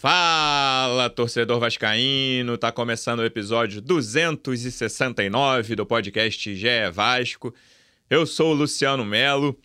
Fala, torcedor vascaíno! Tá começando o episódio 269 do podcast GE Vasco. Eu sou o Luciano Melo.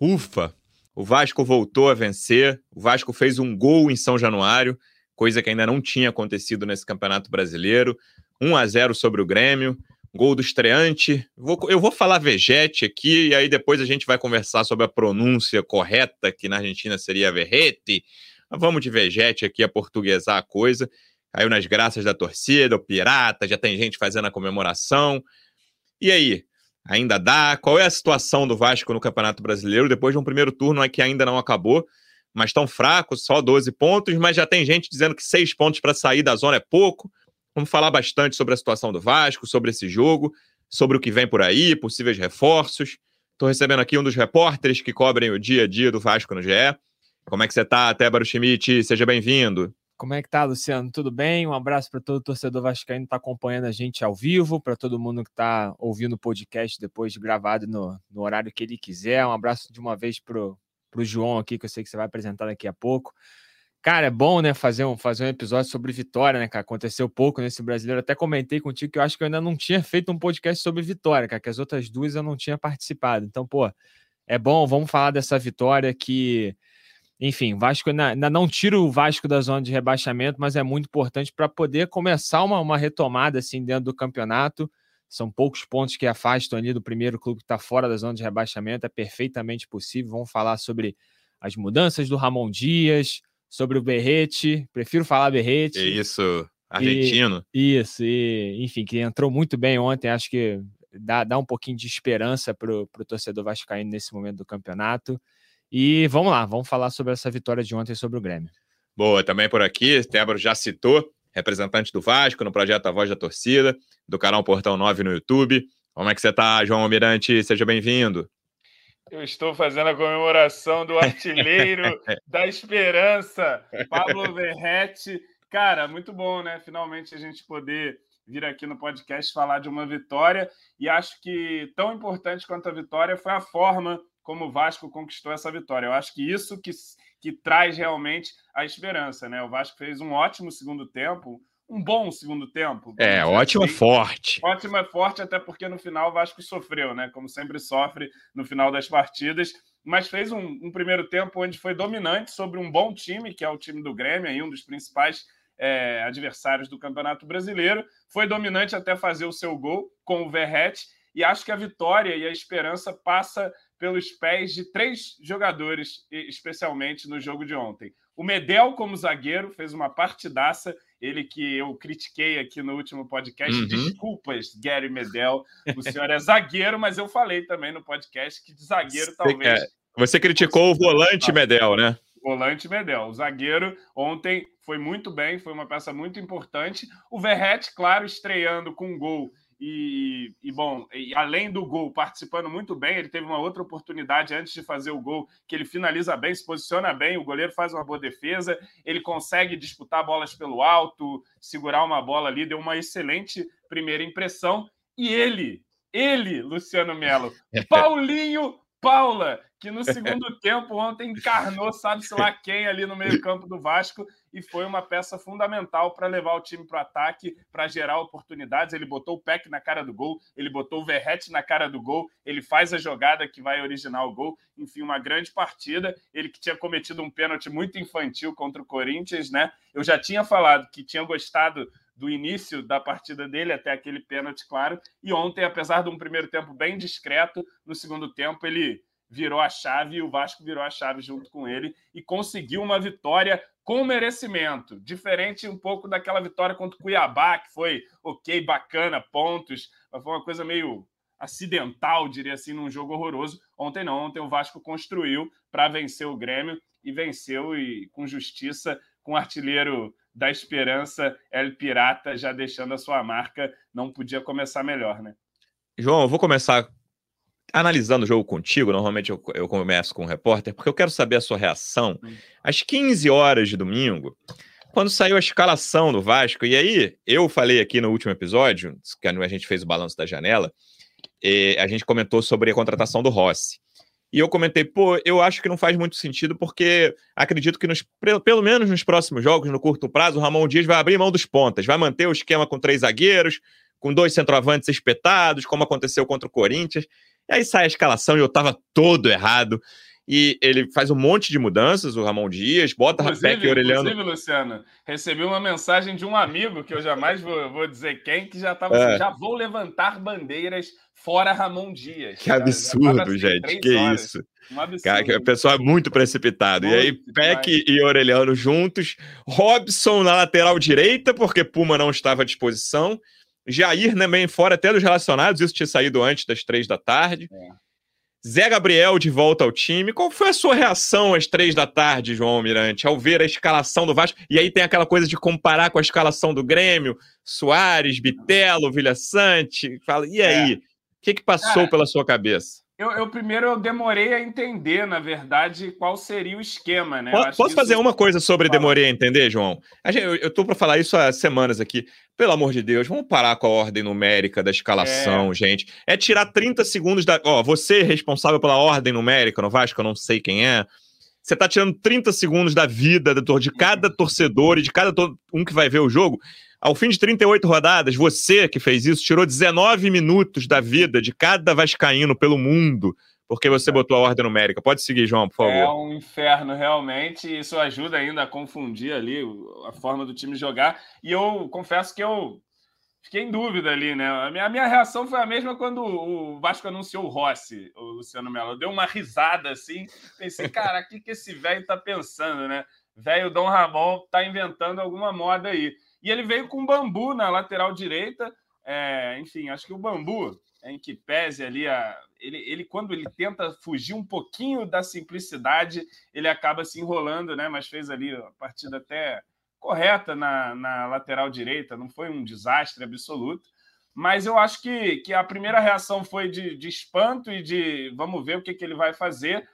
Ufa! O Vasco voltou a vencer. O Vasco fez um gol em São Januário, coisa que ainda não tinha acontecido nesse Campeonato Brasileiro. 1 a 0 sobre o Grêmio. Gol do estreante. eu vou falar Vegete aqui e aí depois a gente vai conversar sobre a pronúncia correta, que na Argentina seria Verrete vamos de vegete aqui a portuguesar a coisa. Caiu nas graças da torcida, o pirata, já tem gente fazendo a comemoração. E aí? Ainda dá? Qual é a situação do Vasco no Campeonato Brasileiro depois de um primeiro turno que ainda não acabou? Mas tão fraco, só 12 pontos, mas já tem gente dizendo que seis pontos para sair da zona é pouco. Vamos falar bastante sobre a situação do Vasco, sobre esse jogo, sobre o que vem por aí, possíveis reforços. Estou recebendo aqui um dos repórteres que cobrem o dia a dia do Vasco no GE. Como é que você está, Tébaro Schmidt? Seja bem-vindo. Como é que tá, Luciano? Tudo bem? Um abraço para todo torcedor vascaíno que está acompanhando a gente ao vivo, para todo mundo que está ouvindo o podcast depois de gravado no, no, horário que ele quiser. Um abraço de uma vez pro, pro João aqui, que eu sei que você vai apresentar daqui a pouco. Cara, é bom, né, fazer um, fazer um episódio sobre vitória, né, cara? Aconteceu pouco nesse brasileiro. Até comentei contigo que eu acho que eu ainda não tinha feito um podcast sobre vitória, cara, que as outras duas eu não tinha participado. Então, pô, é bom, vamos falar dessa vitória que enfim, Vasco ainda, não tira o Vasco da zona de rebaixamento, mas é muito importante para poder começar uma, uma retomada assim dentro do campeonato. São poucos pontos que afastam ali do primeiro clube que está fora da zona de rebaixamento, é perfeitamente possível. Vamos falar sobre as mudanças do Ramon Dias, sobre o Berrete. Prefiro falar Berrete. Isso, argentino. E, isso, e, enfim, que entrou muito bem ontem. Acho que dá, dá um pouquinho de esperança para o torcedor vascaíno nesse momento do campeonato. E vamos lá, vamos falar sobre essa vitória de ontem sobre o Grêmio. Boa, também por aqui, Tébaro já citou, representante do Vasco no projeto A Voz da Torcida, do canal Portão 9 no YouTube. Como é que você está, João Almirante? Seja bem-vindo. Eu estou fazendo a comemoração do artilheiro da esperança, Pablo Verrete. Cara, muito bom, né? Finalmente a gente poder vir aqui no podcast falar de uma vitória. E acho que tão importante quanto a vitória foi a forma como o Vasco conquistou essa vitória. Eu acho que isso que, que traz realmente a esperança, né? O Vasco fez um ótimo segundo tempo, um bom segundo tempo. É, ótimo assim. forte. Ótimo é forte, até porque no final o Vasco sofreu, né? Como sempre sofre no final das partidas. Mas fez um, um primeiro tempo onde foi dominante sobre um bom time, que é o time do Grêmio, aí, um dos principais é, adversários do Campeonato Brasileiro. Foi dominante até fazer o seu gol com o Verrete. E acho que a vitória e a esperança passa pelos pés de três jogadores, especialmente no jogo de ontem. O Medel, como zagueiro, fez uma partidaça. Ele que eu critiquei aqui no último podcast. Uhum. Desculpas, Gary Medel. O senhor é zagueiro, mas eu falei também no podcast que de zagueiro Você talvez. É. Você criticou o volante Medel, né? Volante Medel. O zagueiro ontem foi muito bem, foi uma peça muito importante. O Verrete, claro, estreando com um gol e, e, bom, e além do gol, participando muito bem, ele teve uma outra oportunidade antes de fazer o gol, que ele finaliza bem, se posiciona bem, o goleiro faz uma boa defesa, ele consegue disputar bolas pelo alto, segurar uma bola ali, deu uma excelente primeira impressão. E ele, ele, Luciano Melo, Paulinho Paula, que no segundo tempo ontem encarnou, sabe-se lá quem ali no meio-campo do Vasco e foi uma peça fundamental para levar o time para o ataque, para gerar oportunidades. Ele botou o Peck na cara do gol, ele botou o Verrete na cara do gol, ele faz a jogada que vai originar o gol. Enfim, uma grande partida. Ele que tinha cometido um pênalti muito infantil contra o Corinthians, né? Eu já tinha falado que tinha gostado do início da partida dele até aquele pênalti, claro. E ontem, apesar de um primeiro tempo bem discreto, no segundo tempo ele virou a chave e o Vasco virou a chave junto com ele e conseguiu uma vitória com merecimento, diferente um pouco daquela vitória contra o Cuiabá, que foi ok, bacana, pontos, mas foi uma coisa meio acidental, diria assim, num jogo horroroso. Ontem não, ontem o Vasco construiu para vencer o Grêmio e venceu e com justiça, com o artilheiro da esperança, El Pirata, já deixando a sua marca, não podia começar melhor, né? João, eu vou começar analisando o jogo contigo. Normalmente eu, eu começo com o um repórter, porque eu quero saber a sua reação. Hum. Às 15 horas de domingo, quando saiu a escalação do Vasco, e aí eu falei aqui no último episódio, que a gente fez o balanço da janela, a gente comentou sobre a contratação do Rossi. E eu comentei, pô, eu acho que não faz muito sentido, porque acredito que nos, pelo menos nos próximos jogos, no curto prazo, o Ramon Dias vai abrir mão dos pontas, vai manter o esquema com três zagueiros, com dois centroavantes espetados, como aconteceu contra o Corinthians. E aí sai a escalação e eu tava todo errado e ele faz um monte de mudanças, o Ramon Dias, bota Peck e Orelhano. Inclusive, Luciano, recebi uma mensagem de um amigo, que eu jamais vou, vou dizer quem, que já estava é. assim, já vou levantar bandeiras fora Ramon Dias. Que absurdo, assim, gente, que horas. isso. Um absurdo. Cara, a pessoa é muito precipitada. e aí, Peck e Orelhano juntos, Robson na lateral direita, porque Puma não estava à disposição, Jair também fora até dos relacionados, isso tinha saído antes das três da tarde. É. Zé Gabriel de volta ao time. Qual foi a sua reação às três da tarde, João Almirante, ao ver a escalação do Vasco? E aí tem aquela coisa de comparar com a escalação do Grêmio, Soares, Bitelo, Vilha Sante. Fala, e aí? É. O que, que passou Cara, pela sua cabeça? Eu, eu, primeiro eu demorei a entender, na verdade, qual seria o esquema, né? Posso, posso fazer isso... uma coisa sobre demorei a entender, João? Eu, eu tô para falar isso há semanas aqui. Pelo amor de Deus, vamos parar com a ordem numérica da escalação, é. gente. É tirar 30 segundos da. Ó, você é responsável pela ordem numérica no Vasco, eu não sei quem é. Você tá tirando 30 segundos da vida de cada torcedor e de cada um que vai ver o jogo. Ao fim de 38 rodadas, você que fez isso tirou 19 minutos da vida de cada vascaíno pelo mundo, porque você botou a ordem numérica. Pode seguir, João, por favor. É um inferno, realmente. Isso ajuda ainda a confundir ali a forma do time jogar. E eu confesso que eu fiquei em dúvida ali, né? A minha, a minha reação foi a mesma quando o Vasco anunciou o Rossi, o Luciano Melo. Deu uma risada assim, pensei, cara, o que, que esse velho tá pensando, né? Velho Dom Ramon tá inventando alguma moda aí. E ele veio com bambu na lateral direita. É, enfim, acho que o bambu, em que pese ali, a, ele, ele, quando ele tenta fugir um pouquinho da simplicidade, ele acaba se enrolando, né? Mas fez ali a partida até correta na, na lateral direita, não foi um desastre absoluto. Mas eu acho que, que a primeira reação foi de, de espanto e de vamos ver o que, que ele vai fazer.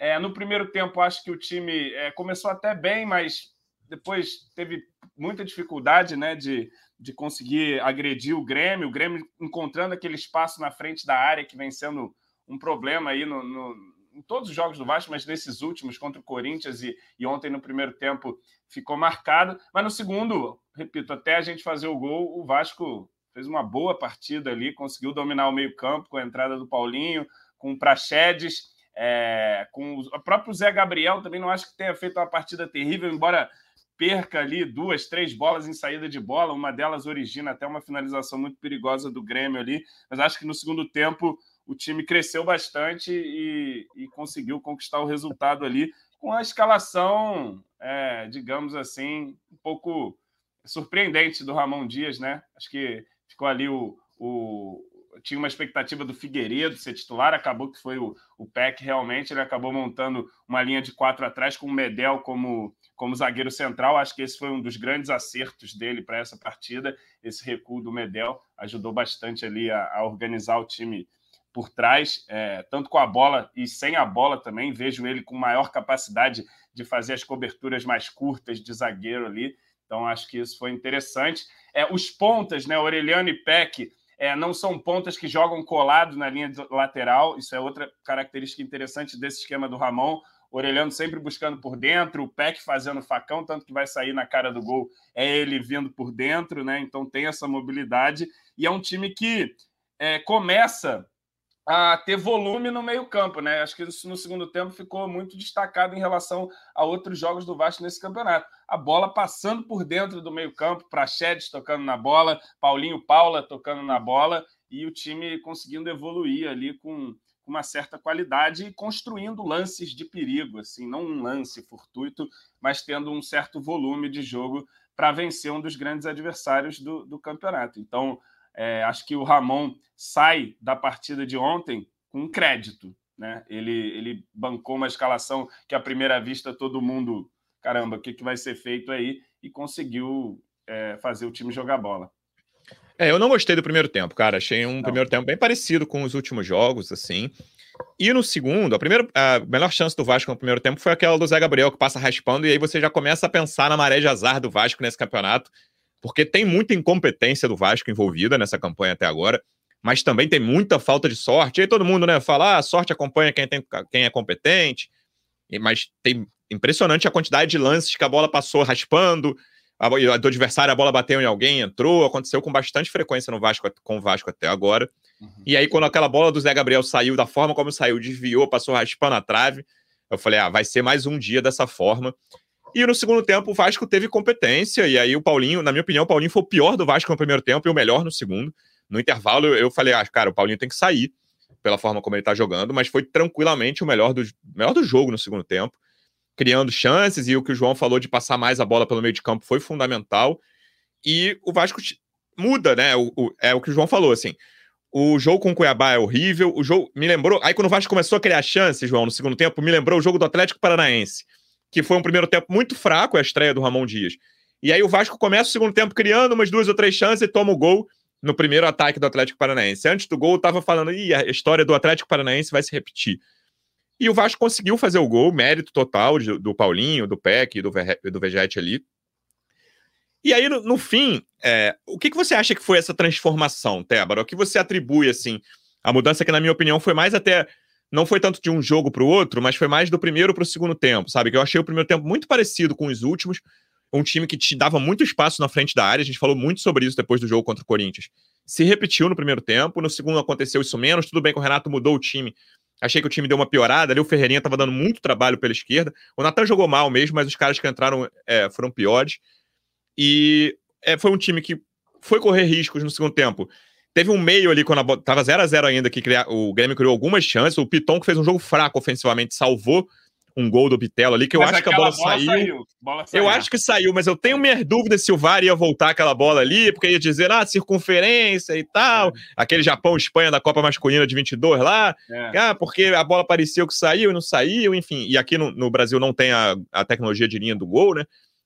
É, no primeiro tempo, acho que o time é, começou até bem, mas depois teve muita dificuldade né, de, de conseguir agredir o Grêmio, o Grêmio encontrando aquele espaço na frente da área que vem sendo um problema aí no, no, em todos os jogos do Vasco, mas nesses últimos contra o Corinthians e, e ontem no primeiro tempo ficou marcado. Mas no segundo, repito, até a gente fazer o gol, o Vasco fez uma boa partida ali, conseguiu dominar o meio-campo com a entrada do Paulinho, com o Praxedes. É, com o próprio Zé Gabriel também não acho que tenha feito uma partida terrível, embora perca ali duas, três bolas em saída de bola, uma delas origina até uma finalização muito perigosa do Grêmio ali, mas acho que no segundo tempo o time cresceu bastante e, e conseguiu conquistar o resultado ali com a escalação, é, digamos assim, um pouco surpreendente do Ramon Dias, né? Acho que ficou ali o, o tinha uma expectativa do Figueiredo ser titular, acabou que foi o, o PEC realmente, ele acabou montando uma linha de quatro atrás com o Medel como como zagueiro central. Acho que esse foi um dos grandes acertos dele para essa partida. Esse recuo do Medel ajudou bastante ali a, a organizar o time por trás, é, tanto com a bola e sem a bola também. Vejo ele com maior capacidade de fazer as coberturas mais curtas de zagueiro ali. Então, acho que isso foi interessante. É, os pontas, né, Aureliano e Peck, é, não são pontas que jogam colado na linha lateral. Isso é outra característica interessante desse esquema do Ramon. Orelhando sempre buscando por dentro, o Peck fazendo facão, tanto que vai sair na cara do gol é ele vindo por dentro, né? Então tem essa mobilidade. E é um time que é, começa a ter volume no meio-campo, né? Acho que isso no segundo tempo ficou muito destacado em relação a outros jogos do Vasco nesse campeonato. A bola passando por dentro do meio-campo, Prachedes tocando na bola, Paulinho Paula tocando na bola e o time conseguindo evoluir ali com com uma certa qualidade e construindo lances de perigo, assim, não um lance fortuito, mas tendo um certo volume de jogo para vencer um dos grandes adversários do, do campeonato. Então, é, acho que o Ramon sai da partida de ontem com crédito. Né? Ele, ele bancou uma escalação que, à primeira vista, todo mundo, caramba, o que, que vai ser feito aí? E conseguiu é, fazer o time jogar bola. É, eu não gostei do primeiro tempo, cara. Achei um não. primeiro tempo bem parecido com os últimos jogos, assim. E no segundo, a primeira, a melhor chance do Vasco no primeiro tempo foi aquela do Zé Gabriel que passa raspando, e aí você já começa a pensar na maré de azar do Vasco nesse campeonato, porque tem muita incompetência do Vasco envolvida nessa campanha até agora. mas também tem muita falta de sorte. E aí todo mundo, né, fala, ah, a sorte acompanha quem, tem, quem é competente, mas tem impressionante a quantidade de lances que a bola passou raspando, a, do adversário a bola bateu em alguém, entrou, aconteceu com bastante frequência no Vasco, com o Vasco até agora. Uhum. E aí, quando aquela bola do Zé Gabriel saiu da forma como saiu, desviou, passou raspando a trave, eu falei, ah, vai ser mais um dia dessa forma. E no segundo tempo, o Vasco teve competência, e aí o Paulinho, na minha opinião, o Paulinho foi o pior do Vasco no primeiro tempo e o melhor no segundo. No intervalo, eu falei, ah, cara, o Paulinho tem que sair pela forma como ele tá jogando, mas foi tranquilamente o melhor do, melhor do jogo no segundo tempo, criando chances, e o que o João falou de passar mais a bola pelo meio de campo foi fundamental. E o Vasco muda, né? O, o, é o que o João falou, assim. O jogo com o Cuiabá é horrível. O jogo me lembrou. Aí, quando o Vasco começou a criar chances, João, no segundo tempo, me lembrou o jogo do Atlético Paranaense que foi um primeiro tempo muito fraco, a estreia do Ramon Dias. E aí o Vasco começa o segundo tempo criando umas duas ou três chances e toma o gol no primeiro ataque do Atlético Paranaense. Antes do gol, eu tava falando, Ih, a história do Atlético Paranaense vai se repetir. E o Vasco conseguiu fazer o gol, mérito total de, do Paulinho, do Peck e do, do Vegete ali. E aí, no, no fim, é, o que, que você acha que foi essa transformação, Tébara? O que você atribui, assim, a mudança que, na minha opinião, foi mais até não foi tanto de um jogo para o outro, mas foi mais do primeiro para o segundo tempo, sabe? Que eu achei o primeiro tempo muito parecido com os últimos. Um time que te dava muito espaço na frente da área. A gente falou muito sobre isso depois do jogo contra o Corinthians. Se repetiu no primeiro tempo, no segundo aconteceu isso menos. Tudo bem que o Renato mudou o time. Achei que o time deu uma piorada. Ali o Ferreirinha estava dando muito trabalho pela esquerda. O Natan jogou mal mesmo, mas os caras que entraram é, foram piores. E é, foi um time que foi correr riscos no segundo tempo. Teve um meio ali, quando a, tava 0 a 0 ainda, que cria, o Grêmio criou algumas chances. O Piton, que fez um jogo fraco ofensivamente, salvou um gol do Bitelo ali, que eu acho que a bola, bola saiu. Saiu. bola. Eu acho que saiu, mas eu tenho minhas dúvidas se o VAR ia voltar aquela bola ali, porque ia dizer, ah, circunferência e tal. É. Aquele Japão-Espanha da Copa Masculina de 22 lá. É. Ah, porque a bola pareceu que saiu e não saiu, enfim. E aqui no, no Brasil não tem a, a tecnologia de linha do gol, né?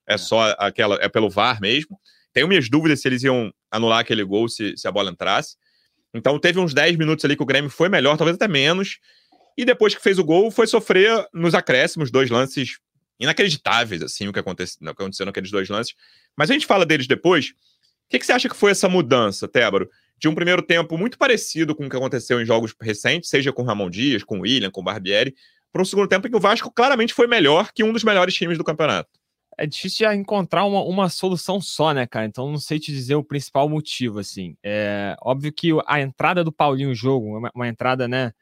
É, é, só aquela, é pelo VAR mesmo. Tenho minhas dúvidas se eles iam anular aquele gol se, se a bola entrasse. Então teve uns 10 minutos ali que o Grêmio foi melhor, talvez até menos. E depois que fez o gol, foi sofrer nos acréscimos, dois lances inacreditáveis, assim, o que aconteceu, aconteceu naqueles dois lances. Mas a gente fala deles depois. O que, que você acha que foi essa mudança, Tébaro? De um primeiro tempo muito parecido com o que aconteceu em jogos recentes, seja com Ramon Dias, com William, com Barbieri, para um segundo tempo em que o Vasco claramente foi melhor que um dos melhores times do campeonato é difícil de encontrar uma, uma solução só, né, cara? Então não sei te dizer o principal motivo, assim. É óbvio que a entrada do Paulinho no jogo, uma, uma entrada, né,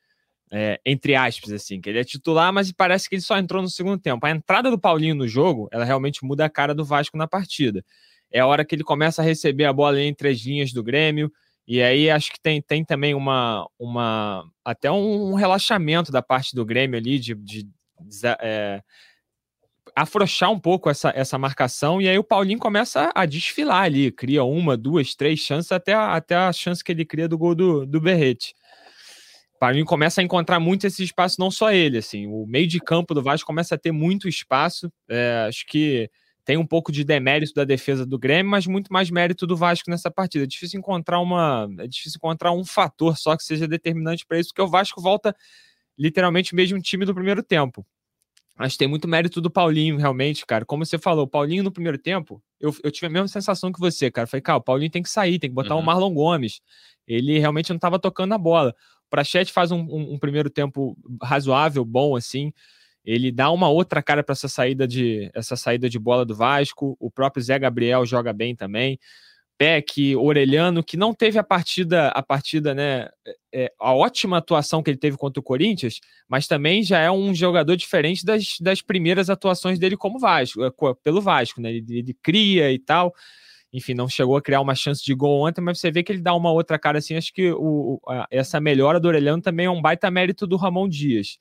é, entre aspas, assim, que ele é titular, mas parece que ele só entrou no segundo tempo. A entrada do Paulinho no jogo, ela realmente muda a cara do Vasco na partida. É a hora que ele começa a receber a bola entre as linhas do Grêmio, e aí acho que tem, tem também uma, uma até um relaxamento da parte do Grêmio ali de, de, de é, afrouxar um pouco essa, essa marcação, e aí o Paulinho começa a desfilar ali, cria uma, duas, três chances, até a, até a chance que ele cria do gol do, do Berrete. O Paulinho começa a encontrar muito esse espaço, não só ele, assim, o meio de campo do Vasco começa a ter muito espaço, é, acho que tem um pouco de demérito da defesa do Grêmio, mas muito mais mérito do Vasco nessa partida. É difícil encontrar uma, é difícil encontrar um fator só que seja determinante para isso, porque o Vasco volta literalmente o mesmo time do primeiro tempo. Acho que tem muito mérito do Paulinho, realmente, cara. Como você falou, o Paulinho no primeiro tempo, eu, eu tive a mesma sensação que você, cara. Falei, cara, o Paulinho tem que sair, tem que botar o uhum. Marlon Gomes. Ele realmente não estava tocando a bola. O Prachete faz um, um, um, primeiro tempo razoável, bom, assim. Ele dá uma outra cara para essa saída de essa saída de bola do Vasco. O próprio Zé Gabriel joga bem também. Peck, Orelhano, que não teve a partida, a partida, né? É, a ótima atuação que ele teve contra o Corinthians, mas também já é um jogador diferente das, das primeiras atuações dele como Vasco, é, pelo Vasco, né? Ele, ele, cria e tal. Enfim, não chegou a criar uma chance de gol ontem, mas você vê que ele dá uma outra cara assim. Acho que o, a, essa melhora do Orelhano também é um baita mérito do Ramon Dias.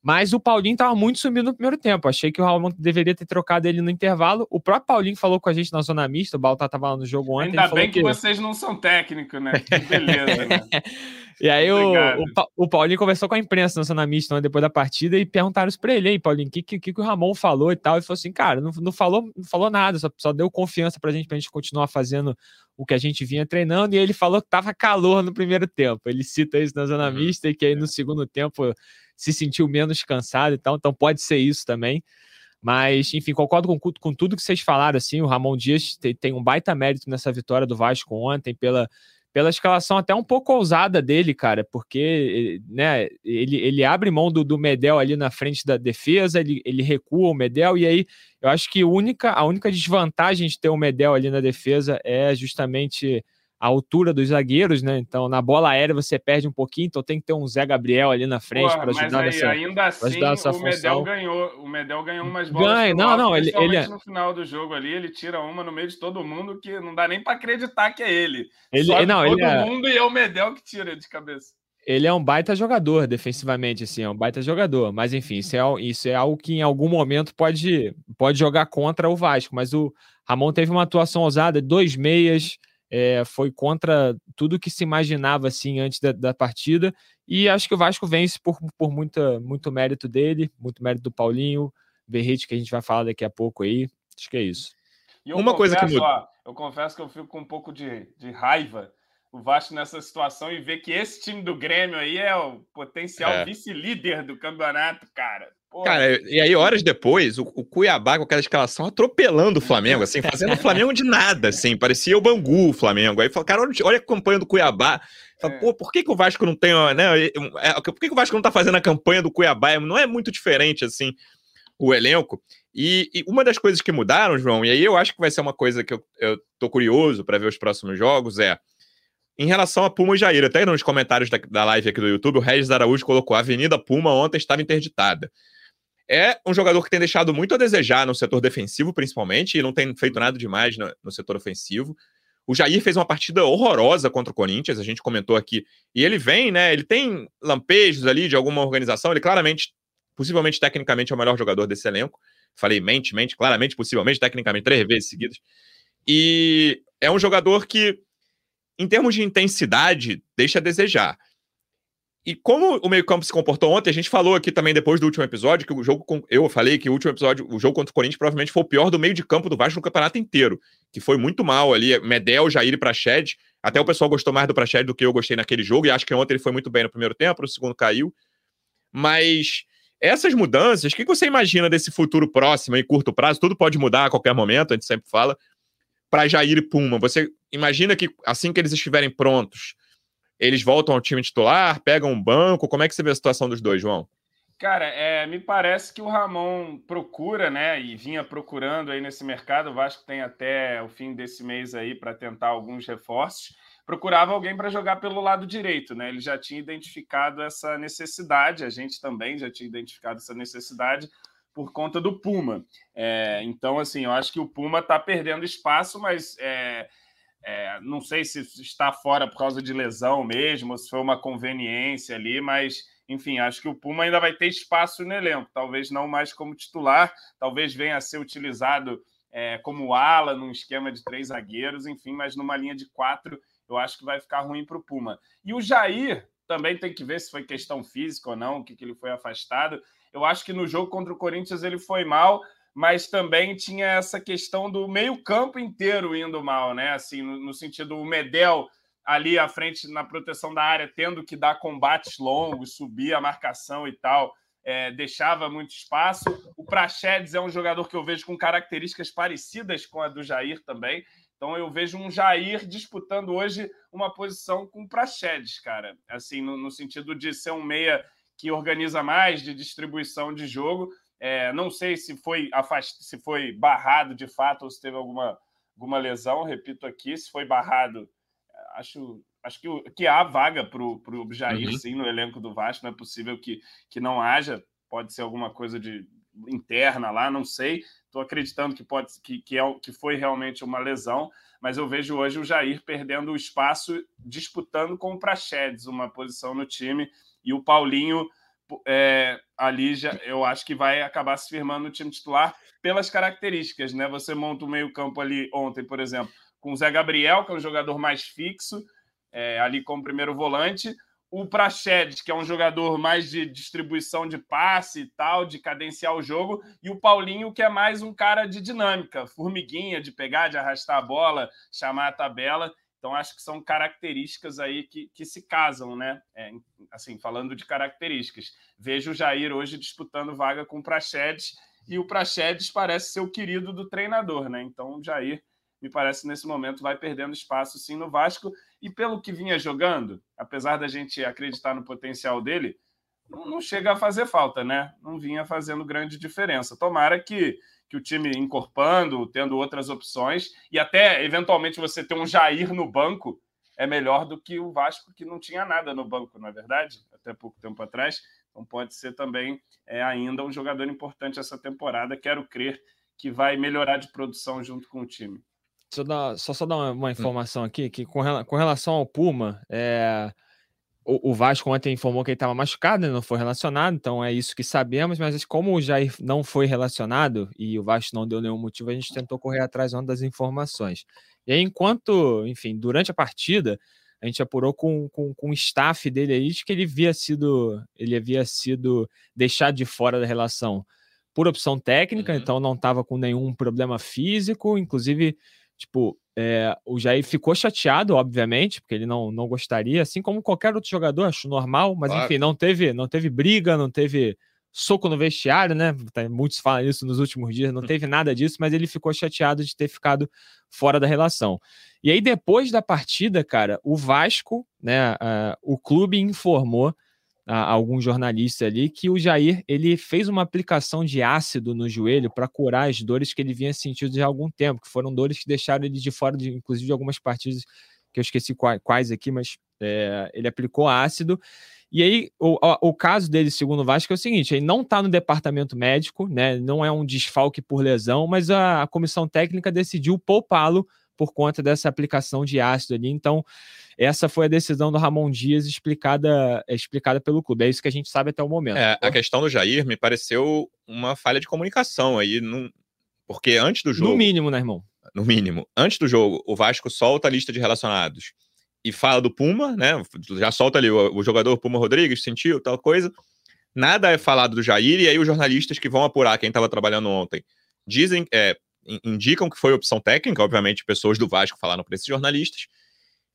Mas o Paulinho estava muito sumido no primeiro tempo. Achei que o Raul deveria ter trocado ele no intervalo. O próprio Paulinho falou com a gente na zona mista. O Baltar estava lá no jogo ontem. Ainda bem que, que, vocês não são técnicos, né? Que beleza, né? e aí o, o, o, Paulinho conversou com a imprensa na zona mista né, depois da partida e perguntaram isso para ele. Aí, Paulinho, o que, que, que, o Ramon falou e tal? Ele falou assim, cara, não, não, falou, não falou nada, só, só deu confiança para a gente, para a gente continuar fazendo o que a gente vinha treinando. E ele falou que tava calor no primeiro tempo. Ele cita isso na zona uhum. mista e que aí no segundo tempo se sentiu menos cansado e tal, então pode ser isso também. Mas, enfim, concordo com, com tudo que vocês falaram. Assim, o Ramon Dias tem, tem, um baita mérito nessa vitória do Vasco ontem, pela, pela escalação até um pouco ousada dele, cara, porque né, ele, ele abre mão do, do Medel ali na frente da defesa, ele, ele recua o Medel, e aí eu acho que única, a única desvantagem de ter o Medel ali na defesa é justamente a altura dos zagueiros, né? Então, na bola aérea você perde um pouquinho, então tem que ter um Zé Gabriel ali na frente para ajudar aí, nessa ainda assim, nessa o função. Medel ganhou, o Medel ganhou umas bolas. Ganha, não, alto, não, ele, ele é no final do jogo ali, ele tira uma no meio de todo mundo que não dá nem para acreditar que é ele. ele Sobe não, todo ele é, mundo e é o Medel que tira de cabeça. ele é um baita jogador defensivamente, assim, é um baita jogador. Mas enfim, isso é, isso é algo que em algum momento pode, pode jogar contra o Vasco. Mas o Ramon teve uma atuação ousada, dois meias, é, foi contra tudo que se imaginava assim antes da, da partida. E acho que o Vasco vence por, por muita, muito mérito dele, muito mérito do Paulinho, Verrete, que a gente vai falar daqui a pouco aí. Acho que é isso. E Uma coisa que confesso, muda. ó, eu confesso que eu fico com um pouco de, de raiva o Vasco nessa situação e ver que esse time do Grêmio aí é o potencial É. vice-líder do campeonato, cara. Pô, Cara, e aí, horas depois, o, o Cuiabá com aquela escalação atropelando o Flamengo, assim, fazendo o Flamengo de nada, assim, parecia o Bangu o Flamengo. Aí fala, cara, olha, olha a campanha do Cuiabá. Fala, É. Pô, por que, que o Vasco não tem, né? é, Por que, que o Vasco não tá fazendo a campanha do Cuiabá? Não é muito diferente, assim, o elenco. E, e uma das coisas que mudaram, João, e aí eu acho que vai ser uma coisa que eu, eu tô curioso para ver os próximos jogos, é. Em relação a Puma e Jair, até nos comentários da, da live aqui do YouTube, o Regis Araújo colocou: a Avenida Puma ontem estava interditada é um jogador que tem deixado muito a desejar no setor defensivo, principalmente, e não tem feito nada demais no, no setor ofensivo. O Jair fez uma partida horrorosa contra o Corinthians, a gente comentou aqui. E ele vem, né? Ele tem lampejos ali de alguma organização. Ele claramente, possivelmente, tecnicamente, é o melhor jogador desse elenco. Falei mente, mente, claramente, possivelmente, tecnicamente, três vezes seguidas. E é um jogador que, em termos de intensidade, deixa a desejar. E como o meio-campo se comportou ontem, a gente falou aqui também depois do último episódio que o jogo com, eu falei que o último episódio, o jogo contra o Corinthians provavelmente foi o pior do meio de campo do Vasco no campeonato inteiro, que foi muito mal ali, Medel, Jair e Prached. Até o pessoal gostou mais do Prached do que eu gostei naquele jogo e acho que ontem ele foi muito bem no primeiro tempo, no segundo caiu. Mas essas mudanças, o que você imagina desse futuro próximo e curto prazo? Tudo pode mudar a qualquer momento, a gente sempre fala. Para Jair e Puma, você imagina que assim que eles estiverem prontos, eles voltam ao time titular, pegam um banco? Como é que você vê a situação dos dois, João? Cara, é, me parece que o Ramon procura, né, e vinha procurando aí nesse mercado. O Vasco tem até o fim desse mês aí para tentar alguns reforços. Procurava alguém para jogar pelo lado direito, né? Ele já tinha identificado essa necessidade, a gente também já tinha identificado essa necessidade por conta do Puma. É, então, assim, eu acho que o Puma está perdendo espaço, mas é, é, não sei se está fora por causa de lesão mesmo, se foi uma conveniência ali, mas enfim, acho que o Puma ainda vai ter espaço no elenco, talvez não mais como titular, talvez venha a ser utilizado é, como ala, num esquema de três zagueiros, enfim, mas numa linha de quatro, eu acho que vai ficar ruim para o Puma. E o Jair também tem que ver se foi questão física ou não, o que, que ele foi afastado. Eu acho que no jogo contra o Corinthians ele foi mal, mas também tinha essa questão do meio-campo inteiro indo mal, né? Assim, no, no sentido, o Medel ali à frente na proteção da área, tendo que dar combates longos, subir a marcação e tal, é, deixava muito espaço. O Praxedes é um jogador que eu vejo com características parecidas com a do Jair também. Então eu vejo um Jair disputando hoje uma posição com o Praxedes, cara. Assim, no, no, sentido de ser um meia que organiza mais de distribuição de jogo. É, não sei se foi afast... se foi barrado de fato ou se teve alguma, alguma lesão, repito aqui, se foi barrado acho, acho que, que há vaga para o Jair, uhum. sim, no elenco do Vasco. Não é possível que, que não haja. Pode ser alguma coisa de interna lá, não sei. Estou acreditando que pode que, que, é, que foi realmente uma lesão, mas eu vejo hoje o Jair perdendo o espaço, disputando com o Praxedes uma posição no time, e o Paulinho é, ali já eu acho que vai acabar se firmando no time titular pelas características, né? Você monta o meio-campo ali ontem, por exemplo, com o Zé Gabriel, que é um jogador mais fixo, é, ali como primeiro volante. O Praxedes, que é um jogador mais de distribuição de passe e tal, de cadenciar o jogo. E o Paulinho, que é mais um cara de dinâmica, formiguinha, de pegar, de arrastar a bola, chamar a tabela. Então, acho que são características aí que, que se casam, né? É, assim, falando de características. Vejo o Jair hoje disputando vaga com o Praxedes, e o Praxedes parece ser o querido do treinador, né? Então, o Jair me parece nesse momento vai perdendo espaço sim no Vasco. E pelo que vinha jogando, apesar da gente acreditar no potencial dele, não, não chega a fazer falta, né? Não vinha fazendo grande diferença. Tomara que, que o time encorpando, tendo outras opções, e até eventualmente você ter um Jair no banco é melhor do que o Vasco, que não tinha nada no banco, não é verdade? Até pouco tempo atrás. Então pode ser também é, ainda um jogador importante essa temporada. Quero crer que vai melhorar de produção junto com o time. Só, dar, só, só dar uma, uma hum. informação aqui, que com, com relação ao Puma, é, o, o, Vasco ontem informou que ele estava machucado, né, não foi relacionado, então é isso que sabemos, mas como o Jair não foi relacionado e o Vasco não deu nenhum motivo, a gente tentou correr atrás das informações. E aí, enquanto, enfim, durante a partida, a gente apurou com, com, com o staff dele aí de que ele havia sido, ele havia sido deixado de fora da relação por opção técnica, uhum. então não estava com nenhum problema físico, inclusive, tipo, é, o Jair ficou chateado, obviamente, porque ele não, não gostaria, assim como qualquer outro jogador, acho normal, mas claro. enfim, não teve, não teve briga, não teve soco no vestiário, né? Tá, muitos falam isso nos últimos dias, não hum. teve nada disso, mas ele ficou chateado de ter ficado fora da relação. E aí, depois da partida, cara, o Vasco, né, uh, o clube informou a alguns jornalistas ali que o Jair ele fez uma aplicação de ácido no joelho para curar as dores que ele vinha sentindo há algum tempo, que foram dores que deixaram ele de fora, de, inclusive de algumas partidas que eu esqueci quais, quais aqui, mas é, ele aplicou ácido e aí, o, o caso dele, segundo o Vasco, é o seguinte: ele não está no departamento médico, né? Não é um desfalque por lesão, mas a, a comissão técnica decidiu poupá-lo por conta dessa aplicação de ácido ali. Então, essa foi a decisão do Ramon Dias explicada, explicada pelo clube. É isso que a gente sabe até o momento. É, a questão do Jair me pareceu uma falha de comunicação aí, num... porque antes do jogo. No mínimo, né, irmão? No mínimo. Antes do jogo, o Vasco solta a lista de relacionados e fala do Puma, né? Já solta ali o, o jogador Puma Rodrigues, sentiu tal coisa. Nada é falado do Jair, e aí os jornalistas que vão apurar quem estava trabalhando ontem dizem, é, indicam que foi opção técnica, obviamente, pessoas do Vasco falaram para esses jornalistas.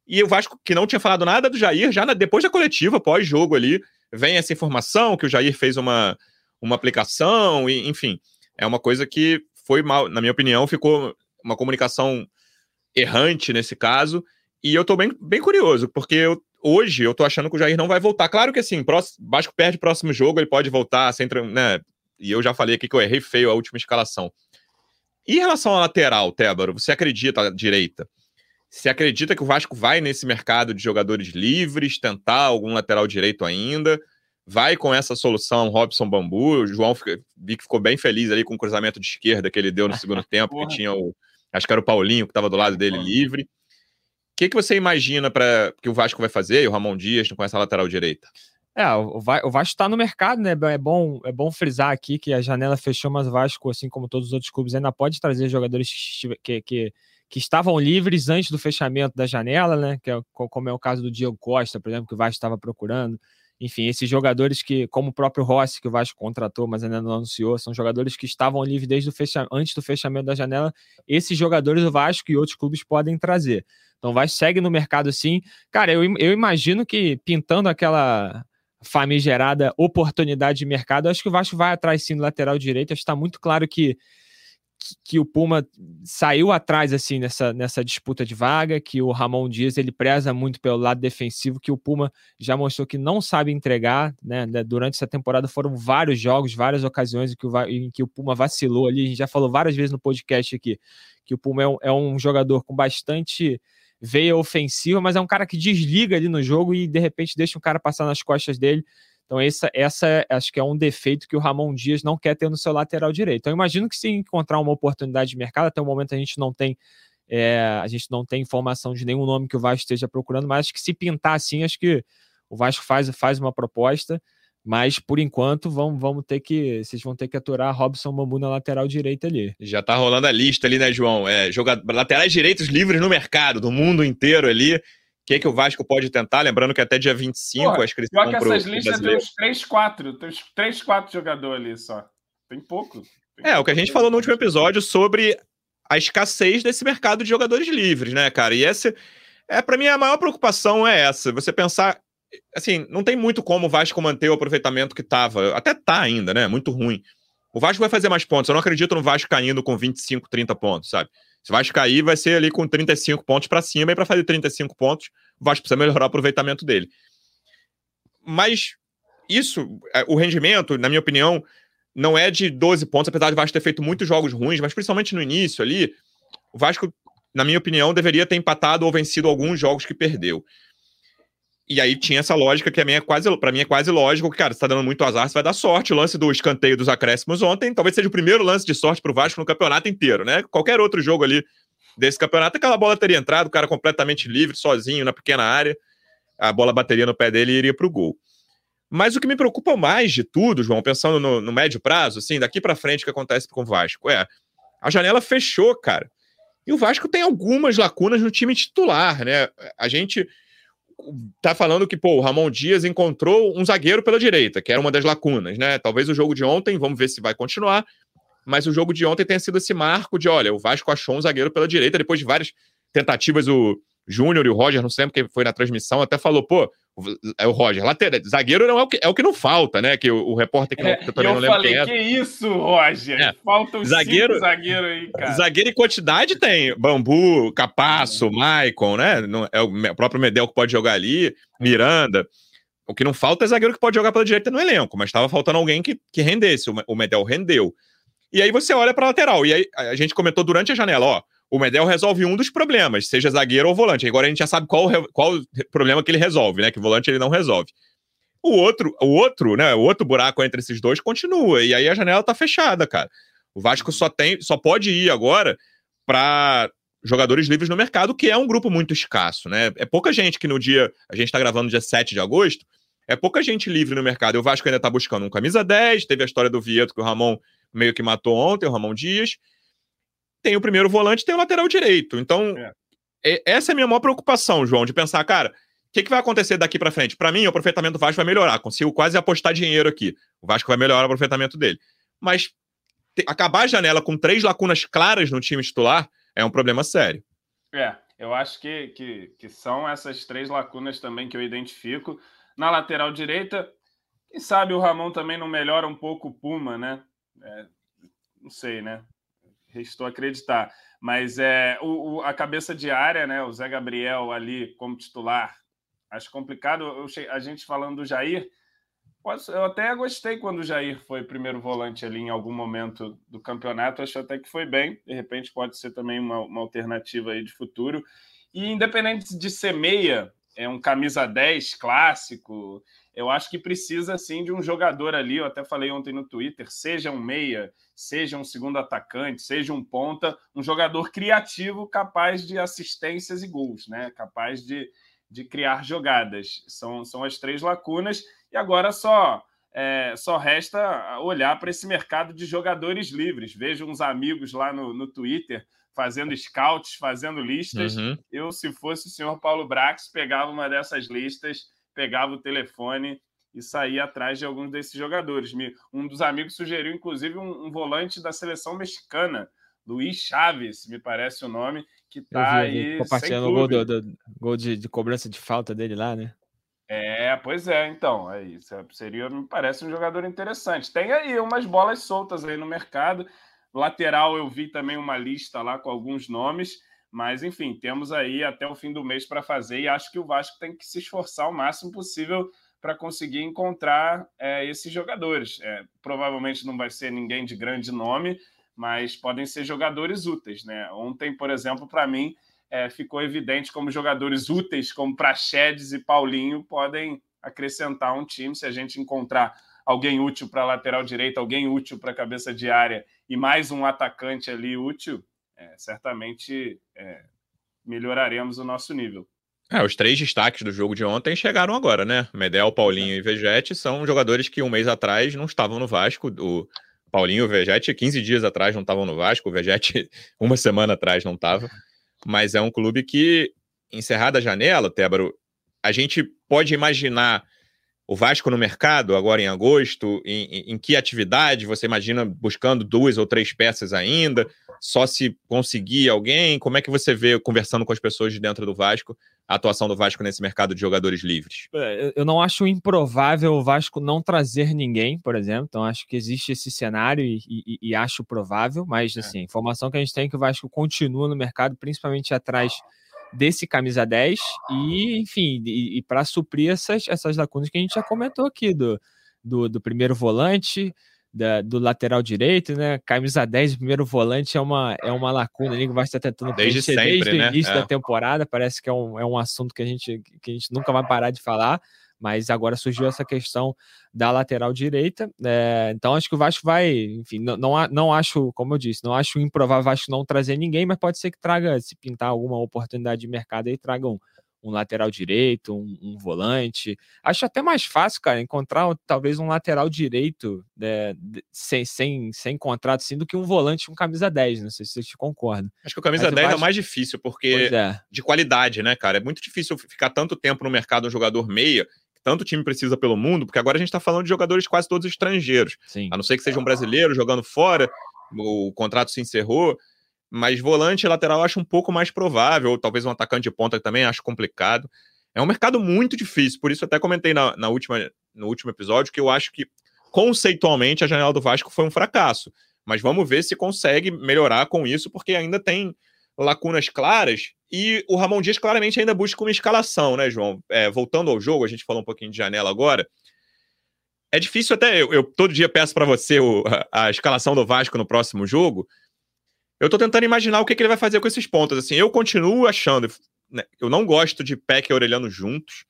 E o Vasco, que não tinha falado nada do Jair, já na, depois da coletiva, pós-jogo ali, vem essa informação que o Jair fez uma, uma aplicação, e, enfim, é uma coisa que foi mal, na minha opinião, ficou uma comunicação errante nesse caso, e eu tô bem, bem curioso, porque eu, hoje eu tô achando que o Jair não vai voltar. Claro que assim, próximo, Vasco perde o próximo jogo, ele pode voltar sem. Né? E eu já falei aqui que eu errei feio a última escalação. E em relação à lateral, Tébaro, você acredita à direita? Você acredita que o Vasco vai nesse mercado de jogadores livres, tentar algum lateral direito ainda? Vai com essa solução Robson Bambu? O João fica, vi que ficou bem feliz ali com o cruzamento de esquerda que ele deu no segundo tempo, que tinha o. Acho que era o Paulinho que estava do lado dele livre que, que você imagina para que o Vasco vai fazer e o Ramon Dias com essa lateral direita? É, o, Vasco está no mercado, né? É bom, é bom frisar aqui que a janela fechou, mas o Vasco, assim como todos os outros clubes, ainda pode trazer jogadores que, que, que estavam livres antes do fechamento da janela, né? Que é, como é o caso do Diego Costa, por exemplo, que o Vasco estava procurando. Enfim, esses jogadores que, como o próprio Rossi, que o Vasco contratou, mas ainda não anunciou, são jogadores que estavam livres desde o fecha... antes do fechamento da janela. Esses jogadores o Vasco e outros clubes podem trazer. Então vai segue no mercado assim. Cara, eu, eu imagino que pintando aquela famigerada oportunidade de mercado, acho que o Vasco vai atrás sim do lateral direito. Acho que está muito claro que, que, o Puma saiu atrás assim nessa, nessa disputa de vaga, que o Ramon Dias ele preza muito pelo lado defensivo, que o Puma já mostrou que não sabe entregar, né? Durante essa temporada foram vários jogos, várias ocasiões em que o, em que o Puma vacilou ali. A gente já falou várias vezes no podcast aqui que o Puma é um, é um jogador com bastante veia ofensiva, mas é um cara que desliga ali no jogo e de repente deixa o cara passar nas costas dele. Então, essa, essa acho que é um defeito que o Ramon Dias não quer ter no seu lateral direito. Então, imagino que se encontrar uma oportunidade de mercado, até o momento a gente não tem. É, a gente não tem informação de nenhum nome que o Vasco esteja procurando, mas acho que se pintar assim, acho que o Vasco faz, faz uma proposta. Mas por enquanto vamos, vamos ter que. Vocês vão ter que aturar Robson Bambu na lateral direita ali. Já tá rolando a lista ali, né, João? É, jogador, laterais direitos livres no mercado, do mundo inteiro ali. O que, é que o Vasco pode tentar? Lembrando que até dia 25 Porra, a inscrição. Pior que essas listas tem uns 3, 4. Tem uns 3, 4 jogadores ali só. Tem pouco. Tem é, pouco. o que a gente falou no último episódio sobre a escassez desse mercado de jogadores livres, né, cara? E essa. É, para mim, a maior preocupação é essa. Você pensar assim, não tem muito como o Vasco manter o aproveitamento que estava. Até tá ainda, né? Muito ruim. O Vasco vai fazer mais pontos. Eu não acredito no Vasco caindo com 25, 30 pontos, sabe? Se o Vasco cair, vai ser ali com 35 pontos para cima. E para fazer 35 pontos, o Vasco precisa melhorar o aproveitamento dele. Mas isso, é, o rendimento, na minha opinião, não é de 12 pontos, apesar de o Vasco ter feito muitos jogos ruins, mas principalmente no início ali, o Vasco, na minha opinião, deveria ter empatado ou vencido alguns jogos que perdeu. E aí tinha essa lógica que a minha é quase, para mim é quase lógico que, cara, você tá dando muito azar, você vai dar sorte. O lance do escanteio dos acréscimos ontem talvez seja o primeiro lance de sorte pro Vasco no campeonato inteiro, né? Qualquer outro jogo ali desse campeonato, aquela bola teria entrado, o cara completamente livre, sozinho, na pequena área, a bola bateria no pé dele e iria pro gol. Mas o que me preocupa mais de tudo, João, pensando no, no médio prazo, assim, daqui para frente o que acontece com o Vasco, é a janela fechou, cara. E o Vasco tem algumas lacunas no time titular, né? A gente tá falando que, pô, o Ramon Dias encontrou um zagueiro pela direita, que era uma das lacunas, né? Talvez o jogo de ontem, vamos ver se vai continuar, mas o jogo de ontem tenha sido esse marco de, olha, o Vasco achou um zagueiro pela direita, depois de várias tentativas, o Júnior e o Roger, não sei quem foi na transmissão, até falou, pô, é o Roger, lateral, zagueiro não é o que, é o que não falta, né? Que o, o repórter que, não, que eu também eu não lembro falei, quem é. que isso, Roger? É. Faltam zagueiro, cinco zagueiro aí, cara. Zagueiro em quantidade tem Bambu, Capasso, Maicon, né? É o próprio Medel que pode jogar ali, Miranda. O que não falta é zagueiro que pode jogar pela direita no elenco, mas estava faltando alguém que, que rendesse. O Medel rendeu. E aí você olha para lateral. E aí a gente comentou durante a janela, ó, o Medel resolve um dos problemas, seja zagueiro ou volante. Agora a gente já sabe qual, qual problema que ele resolve, né? Que volante ele não resolve. O outro, o outro, né? O outro buraco entre esses dois continua. E aí a janela tá fechada, cara. O Vasco só tem, só pode ir agora para jogadores livres no mercado, que é um grupo muito escasso, né? É pouca gente que no dia, a gente tá gravando dia 7 de agosto, é pouca gente livre no mercado. E o Vasco ainda tá buscando um camisa 10, teve a história do Vieto que o Ramon meio que matou ontem, o Ramon Dias tem o primeiro volante tem o lateral direito. Então, é. essa é a minha maior preocupação, João, de pensar, cara, o que, que vai acontecer daqui para frente? Para mim, o aproveitamento do Vasco vai melhorar. Consigo quase apostar dinheiro aqui. O Vasco vai melhorar o aproveitamento dele. Mas te, acabar a janela com três lacunas claras no time titular é um problema sério. É, eu acho que, que, que são essas três lacunas também que eu identifico. Na lateral direita, quem sabe o Ramon também não melhora um pouco o Puma, né? É, não sei, né? Restou acreditar. Mas é o, o, a cabeça de área, né? O Zé Gabriel ali como titular, acho complicado. Eu, a gente falando do Jair, eu até gostei quando o Jair foi primeiro volante ali em algum momento do campeonato. Acho até que foi bem. De repente pode ser também uma, uma alternativa aí de futuro. E independente de ser meia, é um camisa 10 clássico, eu acho que precisa sim de um jogador ali. Eu até falei ontem no Twitter: seja um meia, seja um segundo atacante, seja um ponta, um jogador criativo capaz de assistências e gols, né? Capaz de, de criar jogadas. São, são as três lacunas. E agora só. É, só resta olhar para esse mercado de jogadores livres. Vejo uns amigos lá no, no Twitter fazendo scouts, fazendo listas. Uhum. Eu, se fosse o senhor Paulo Brax, pegava uma dessas listas pegava o telefone e saía atrás de alguns desses jogadores. Um dos amigos sugeriu, inclusive, um, um volante da seleção mexicana, Luiz Chaves, me parece o nome, que está aí. Compartilhando o gol, do, do, gol de, de, cobrança de falta dele lá, né? É, pois é, então. É isso. Seria, me parece um jogador interessante. Tem aí umas bolas soltas aí no mercado. Lateral, eu vi também uma lista lá com alguns nomes. Mas, enfim, temos aí até o fim do mês para fazer e acho que o Vasco tem que se esforçar o máximo possível para conseguir encontrar é, esses jogadores. É, provavelmente não vai ser ninguém de grande nome, mas podem ser jogadores úteis. Né? Ontem, por exemplo, para mim, é, ficou evidente como jogadores úteis, como Praxedes e Paulinho, podem acrescentar um time se a gente encontrar alguém útil para lateral direito, alguém útil para cabeça de área e mais um atacante ali útil é, certamente é, melhoraremos o nosso nível. É, os três destaques do jogo de ontem chegaram agora, né? Medel, Paulinho e Vegete são jogadores que um mês atrás não estavam no Vasco. O Paulinho e o Vegete, 15 dias atrás, não estavam no Vasco. O Vegete, uma semana atrás, não estava. Mas é um clube que, encerrada a janela, Tébaro, a gente pode imaginar o Vasco no mercado, agora em agosto, em, em, em, que atividade? Você imagina buscando duas ou três peças ainda? Só se conseguir alguém? Como é que você vê, conversando com as pessoas de dentro do Vasco, a atuação do Vasco nesse mercado de jogadores livres? É, eu não acho improvável o Vasco não trazer ninguém, por exemplo. Então, acho que existe esse cenário e, e, e acho provável, mas, é. assim, a informação que a gente tem é que o Vasco continua no mercado, principalmente atrás desse camisa 10 e, enfim, e, e para suprir essas, essas lacunas que a gente já comentou aqui do, do, do primeiro volante, da, do lateral direito, né? Camisa 10, primeiro volante, é uma, é uma lacuna ali que vai estar tentando desde sempre, desde né? o início é. da temporada. Parece que é um, é um assunto que a, gente, que a gente nunca vai parar de falar, mas agora surgiu essa questão da lateral direita. É, então acho que o Vasco vai, enfim, não, não, não acho, como eu disse, não acho improvável o Vasco não trazer ninguém, mas pode ser que traga, se pintar alguma oportunidade de mercado aí, traga um, um lateral direito, um, um, volante. Acho até mais fácil, cara, encontrar talvez um lateral direito né, sem, sem, sem contrato, assim, do que um volante um camisa 10. Não sei se vocês concordam. Acho que o camisa Mas 10 Vasco... é o mais difícil, porque é. de qualidade, né, cara? É muito difícil ficar tanto tempo no mercado um jogador meia, tanto time precisa pelo mundo, porque agora a gente tá falando de jogadores quase todos estrangeiros. Sim. A não ser que seja um brasileiro jogando fora, o contrato se encerrou. Mas volante e lateral eu acho um pouco mais provável, ou talvez um atacante de ponta também acho complicado. É um mercado muito difícil, por isso até comentei na, na última, no último episódio que eu acho que conceitualmente a janela do Vasco foi um fracasso. Mas vamos ver se consegue melhorar com isso, porque ainda tem lacunas claras e o Ramon Dias claramente ainda busca uma escalação, né, João? É, voltando ao jogo, a gente falou um pouquinho de janela agora. É difícil até, eu, eu todo dia peço para você o, a, a escalação do Vasco no próximo jogo, eu tô tentando imaginar o que, que, ele vai fazer com esses pontos. Assim, eu continuo achando. Né, eu não gosto de Peck e Aureliano juntos.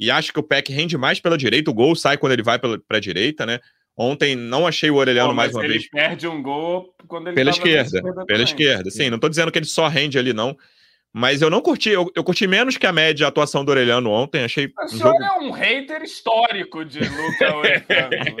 E acho que o Peck rende mais pela direita. O gol sai quando ele vai pela, pra direita, né? Ontem não achei o Aureliano Pô, mais uma ele vez. Ele perde um gol quando ele Pela esquerda. Pela também. esquerda. Sim, não tô dizendo que ele só rende ali, não. Mas eu não curti, eu, eu curti menos que a média a atuação do Orelhano ontem. Achei. O senhor jogo... é um hater histórico de Luca Orelhano,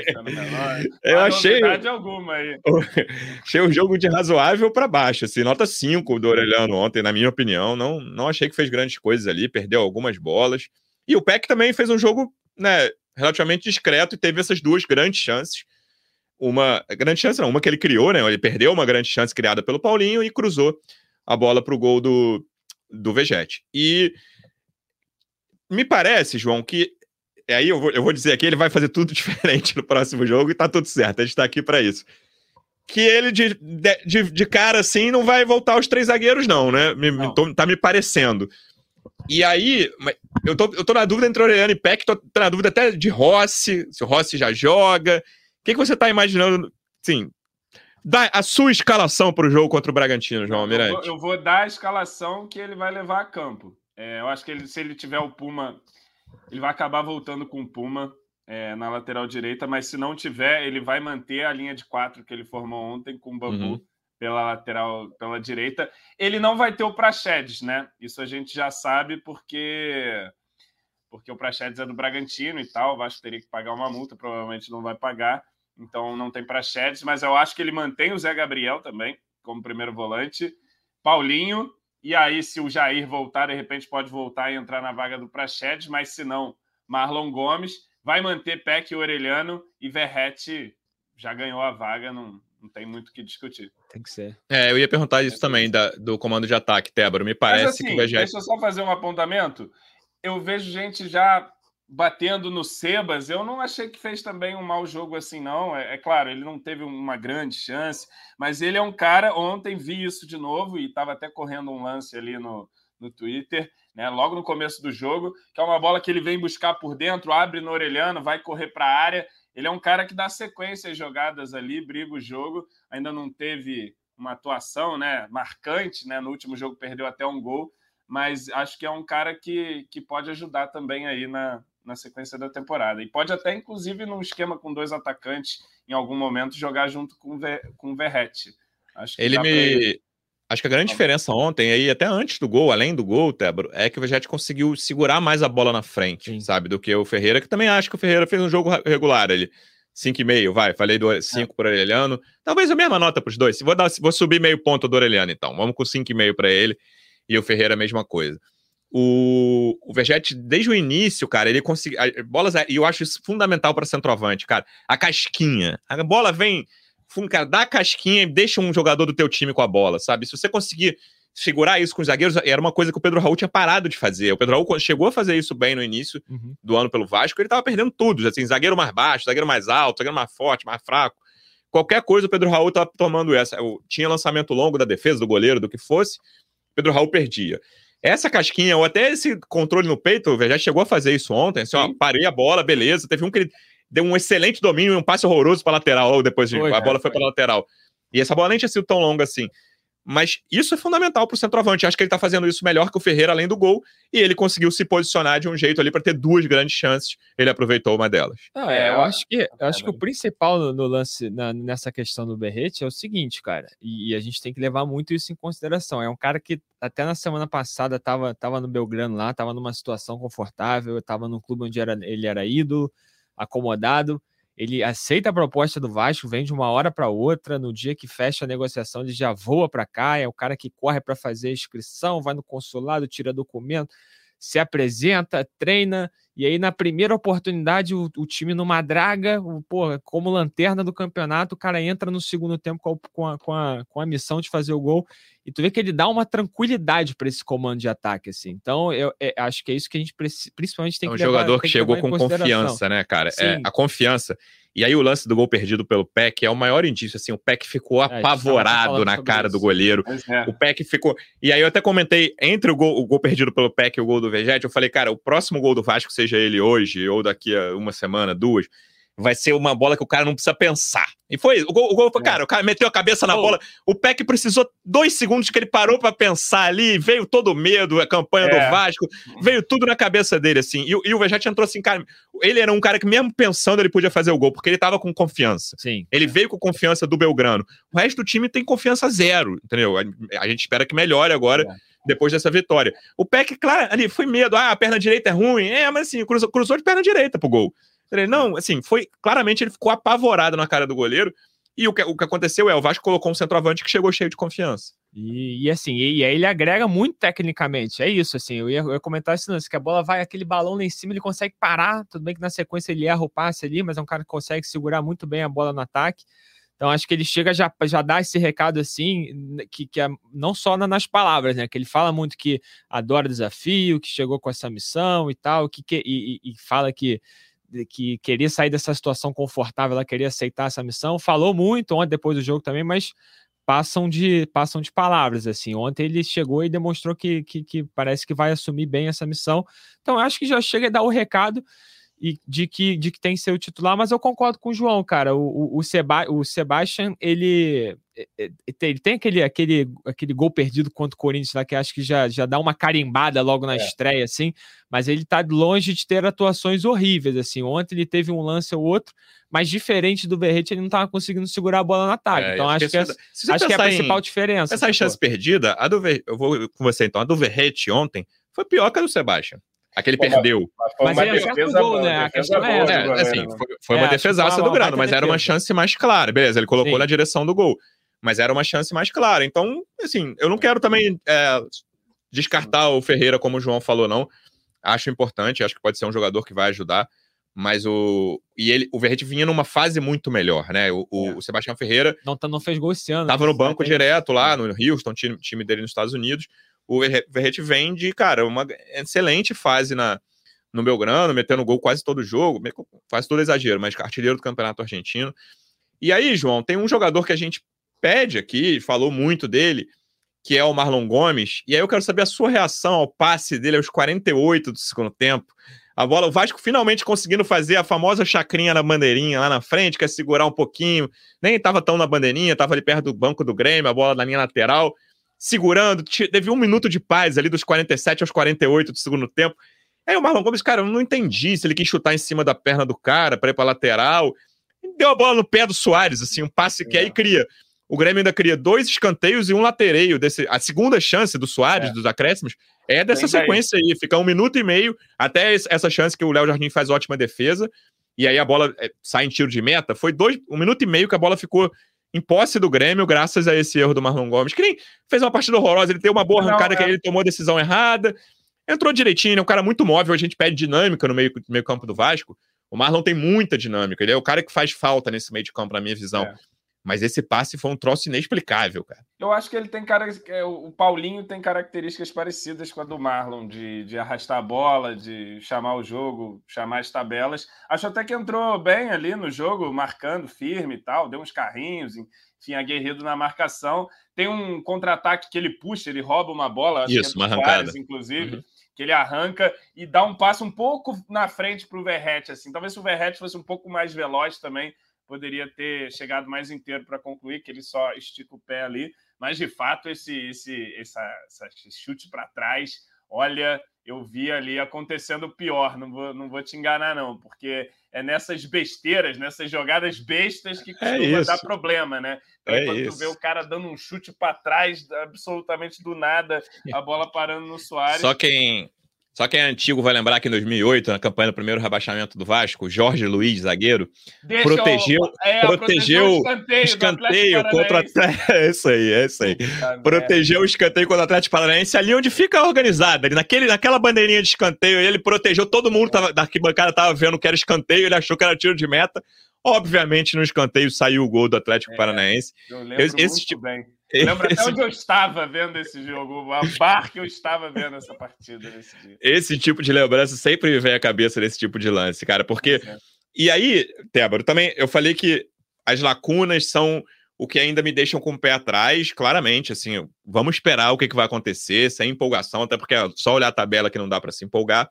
Eu achei. alguma aí. achei o jogo de razoável para baixo. Assim, nota 5 do Orelhano ontem, na minha opinião. Não, não achei que fez grandes coisas ali, perdeu algumas bolas. E o Peck também fez um jogo né, relativamente discreto e teve essas duas grandes chances. Uma grande chance, não, uma que ele criou, né? Ele perdeu uma grande chance criada pelo Paulinho e cruzou a bola para o gol do, do Vegete. E me parece, João, que aí eu vou, eu vou dizer aqui, ele vai fazer tudo diferente no próximo jogo e tá tudo certo, a gente tá aqui para isso. Que ele de, de, de, cara assim não vai voltar aos três zagueiros, não, né? Me, não. Tô, tá me parecendo. E aí, eu tô, eu tô na dúvida entre Orellano e Peck, tô, tô na dúvida até de Rossi, se o Rossi já joga. O que, que você tá imaginando, sim, Dá a sua escalação para o jogo contra o Bragantino, João Almirante. Eu vou, eu vou, dar a escalação que ele vai levar a campo. É, eu acho que ele, se ele tiver o Puma, ele vai acabar voltando com o Puma é, na lateral direita, mas se não tiver, ele vai manter a linha de quatro que ele formou ontem com o Bambu uhum. Pela lateral, pela direita. Ele não vai ter o Praxedes, né? Isso a gente já sabe porque porque o Praxedes é do Bragantino e tal. O Vasco teria que pagar uma multa, provavelmente não vai pagar então não tem Praxedes, mas eu acho que ele mantém o Zé Gabriel também como primeiro volante, Paulinho, e aí se o Jair voltar, de repente pode voltar e entrar na vaga do Praxedes, mas se não, Marlon Gomes, vai manter Peck e Orelhano e Verrete já ganhou a vaga, não, não tem muito o que discutir. Tem que ser. É, eu ia perguntar isso também da, do comando de ataque, Tébora. Me parece Mas, assim, que o Vegete... Deixa eu só fazer um apontamento. Eu vejo gente já batendo no Sebas, eu não achei que fez também um mau jogo assim, não. É, é, claro, ele não teve uma grande chance, mas ele é um cara. Ontem vi isso de novo e estava até correndo um lance ali no, no Twitter, né? Logo no começo do jogo, que é uma bola que ele vem buscar por dentro, abre no orelhano, vai correr para a área. Ele é um cara que dá sequência às jogadas ali, briga o jogo. Ainda não teve uma atuação né, marcante, né? No último jogo perdeu até um gol, mas acho que é um cara que, que pode ajudar também aí na, na sequência da temporada. E pode até, inclusive, num esquema com dois atacantes, em algum momento, jogar junto com, Ver, com o Verrete. Acho que ele me. Acho que a grande diferença ontem, aí, até antes do gol, além do gol, Tebro, é que o Verrete conseguiu segurar mais a bola na frente, Sim. sabe? Do que o Ferreira, que também acho que o Ferreira fez um jogo regular ali. 5,5, vai. Falei do 5 é. para o Aureliano. Talvez a mesma nota para os dois. Vou, dar, vou subir meio ponto do Aureliano, então. Vamos com 5,5 para ele. E o Ferreira, a mesma coisa. O, o Vegete, desde o início, cara, ele conseguiu. Bolas, e eu acho isso fundamental para centroavante, cara. A casquinha. A bola vem, cara, dá a casquinha e deixa um jogador do teu time com a bola, sabe? Se você conseguir segurar isso com os zagueiros, era uma coisa que o Pedro Raul tinha parado de fazer. O Pedro Raul chegou a fazer isso bem no início uhum. do ano pelo Vasco, ele tava perdendo tudo, assim, zagueiro mais baixo, zagueiro mais alto, zagueiro mais forte, mais fraco. Qualquer coisa o Pedro Raul tava tomando essa. Tinha lançamento longo da defesa, do goleiro, do que fosse, o Pedro Raul perdia. essa casquinha, ou até esse controle no peito, já chegou a fazer isso ontem. Assim, ó, parei a bola, beleza. Teve um que ele deu um excelente domínio e um passe horroroso para lateral, ou depois foi, a bola foi para lateral. E essa bola nem tinha sido tão longa assim. Mas isso é fundamental para o centroavante. Acho que ele está fazendo isso melhor que o Ferreira, além do gol. E ele conseguiu se posicionar de um jeito ali para ter duas grandes chances. Ele aproveitou uma delas. Não, é, eu acho que, eu acho que o principal no, no lance, na, nessa questão do Berrete é o seguinte, cara. E, e, a gente tem que levar muito isso em consideração. É um cara que até na semana passada estava tava no Belgrano lá, estava numa situação confortável, estava num clube onde era, ele era ídolo, acomodado ele aceita a proposta do Vasco, vem de uma hora para outra, no dia que fecha a negociação, ele já voa para cá, é o cara que corre para fazer a inscrição, vai no consulado, tira documento, se apresenta, treina, e aí na primeira oportunidade o, o time numa draga, o, porra, como lanterna do campeonato, o cara entra no segundo tempo com a, com a, com a, com a missão de fazer o gol, e tu vê que ele dá uma tranquilidade para esse comando de ataque, assim. Então, eu, eu, acho que é isso que a gente principalmente tem é um que É um jogador que chegou com confiança, né, cara? É, a confiança. E aí o lance do gol perdido pelo Peck é o maior indício, assim, o Peck ficou é, apavorado na cara do goleiro. É. O Peck ficou... E aí eu até comentei, entre o gol, o gol perdido pelo Peck e o gol do Vegete, eu falei, cara, o próximo gol do Vasco, seja ele hoje ou daqui a uma semana, duas, vai ser uma bola que o cara não precisa pensar. E foi o gol, o gol foi, é. cara, o cara meteu a cabeça na oh. bola. O Peck precisou dois segundos que ele parou para pensar ali, veio todo o medo, a campanha é. do Vasco, veio tudo na cabeça dele, assim. E, e o Vejete entrou assim, cara, ele era um cara que mesmo pensando ele podia fazer o gol, porque ele tava com confiança. Sim. Ele veio com confiança do Belgrano. O resto do time tem confiança zero, entendeu? A, a gente espera que melhore agora. É depois dessa vitória. O Peck, claro, ali foi medo. Ah, a perna direita é ruim. É, mas assim, cruzou, cruzou de perna direita pro gol. Não, assim, foi. Claramente ele ficou apavorado na cara do goleiro. E o que, o que aconteceu é, o Vasco colocou um centroavante que chegou cheio de confiança. E, e assim, e, e, aí ele agrega muito tecnicamente. É isso, assim, eu ia, eu ia comentar isso, que a bola vai, aquele balão lá em cima, ele consegue parar. Tudo bem que na sequência ele erra o passe ali, mas é um cara que consegue segurar muito bem a bola no ataque. Então acho que ele chega já já dá esse recado assim, que, que é não só nas palavras, né? Que ele fala muito que adora desafio, que chegou com essa missão e tal, que, que e, e fala que que queria sair dessa situação confortável, ela queria aceitar essa missão. Falou muito ontem depois do jogo também, mas passam de passam de palavras assim. Ontem ele chegou e demonstrou que, que, que parece que vai assumir bem essa missão. Então acho que já chega a dar o recado e de que, de que tem que ser o titular, mas eu concordo com o João, cara. O, o, o, Seba, o Sebastian, ele, é, é, ele tem aquele, aquele, aquele gol perdido contra o Corinthians lá, que acho que já, já dá uma carimbada logo na é. estreia, assim, mas ele tá longe de ter atuações horríveis, assim. Ontem ele teve um lance ou outro, mas diferente do Berrete, ele não tava conseguindo segurar a bola no ataque. É, então acho que, essa, acho que é a principal em, diferença. Essa chance perdida, a do eu vou com você então, a do Verrete ontem foi pior que a do Sebastian. Aquele Pô, perdeu. Mas, mas ele acerta o gol, né? A questão é essa. É, assim, foi, foi uma é, defesaça do Grano, mas era uma chance mais clara. Beleza, ele colocou Sim. na direção do gol. Mas era uma chance mais clara. Então, assim, eu não quero também é, descartar o Ferreira, como o João falou, não. Acho importante, acho que pode ser um jogador que vai ajudar. Mas o. E ele, o Verrete vinha numa fase muito melhor, né? O, o, é. o Sebastião Ferreira. Não, tá, não fez gol esse ano. Tava no banco direto lá no Houston, time, time dele nos Estados Unidos o Verrete vem de, cara, uma excelente fase na, no Belgrano, metendo gol quase todo jogo, quase todo exagero, mas artilheiro do Campeonato Argentino. E aí, João, tem um jogador que a gente pede aqui, falou muito dele, que é o Marlon Gomes, e aí eu quero saber a sua reação ao passe dele aos 48 do segundo tempo. A bola, o Vasco finalmente conseguindo fazer a famosa chacrinha na bandeirinha lá na frente, quer segurar um pouquinho, nem estava tão na bandeirinha, estava ali perto do banco do Grêmio, a bola na linha lateral segurando, teve um minuto de paz ali dos 47 aos 48 do segundo tempo. Aí o Marlon Gomes, cara, eu não entendi se ele quis chutar em cima da perna do cara para ir para lateral. Deu a bola no pé do Soares, assim, um passe que é. aí cria. O Grêmio ainda cria dois escanteios e um latereio. Desse, a segunda chance do Soares, é. dos acréscimos, é dessa sequência aí. Fica um minuto e meio até essa chance que o Léo Jardim faz ótima defesa. E aí a bola é, sai em tiro de meta. Foi dois, um minuto e meio que a bola ficou em posse do Grêmio, graças a esse erro do Marlon Gomes, que nem fez uma partida horrorosa, ele tem uma boa arrancada Não, é. que ele tomou a decisão errada, entrou direitinho, é um cara muito móvel, a gente pede dinâmica no meio, meio campo do Vasco. O Marlon tem muita dinâmica, ele é o cara que faz falta nesse meio de campo, na minha visão. É. Mas esse passe foi um troço inexplicável, cara. Eu acho que ele tem cara. É, o Paulinho tem características parecidas com a do Marlon, de, de arrastar a bola, de chamar o jogo, chamar as tabelas. Acho até que entrou bem ali no jogo, marcando firme e tal, deu uns carrinhos, enfim, aguerrido na marcação. Tem um contra-ataque que ele puxa, ele rouba uma bola, acho Isso, que é uma arrancada. inclusive. Uhum. Que ele arranca e dá um passo um pouco na frente para o Verrete. Assim. Talvez se o Verrete fosse um pouco mais veloz também, poderia ter chegado mais inteiro para concluir, que ele só estica o pé ali. Mas, de fato, esse, esse, essa, esse chute para trás, olha, eu vi ali acontecendo pior, não vou, não vou te enganar, não, porque é nessas besteiras, nessas jogadas bestas que é costuma é dar problema, né? Então, é quando isso. tu vê o cara dando um chute para trás, absolutamente do nada, a bola parando no Soares. Só quem, só quem é antigo vai lembrar que em 2008, na campanha do primeiro rebaixamento do Vasco, Jorge Luiz, zagueiro, Deixa protegeu, é, protegeu o escanteio, contra o Atlético. É isso aí, é isso aí. protegeu o escanteio contra o Atlético Paranaense ali onde fica organizado, ali naquele, naquela bandeirinha de escanteio, ele protegeu, todo mundo tava, da arquibancada estava vendo que era escanteio, ele achou que era tiro de meta. Obviamente, no escanteio saiu o gol do Atlético é, Paranaense. Eu lembro esse, muito tipo, bem. Lembra esse... até onde eu estava vendo esse jogo, a bar que eu estava vendo essa partida nesse dia. Esse tipo de lembrança sempre me vem à cabeça desse tipo de lance, cara, porque. É. E aí, Tébaro, também eu falei que as lacunas são o que ainda me deixam com o pé atrás, claramente, assim, vamos esperar o que, que vai acontecer, sem empolgação, até porque é só olhar a tabela que não dá para se empolgar.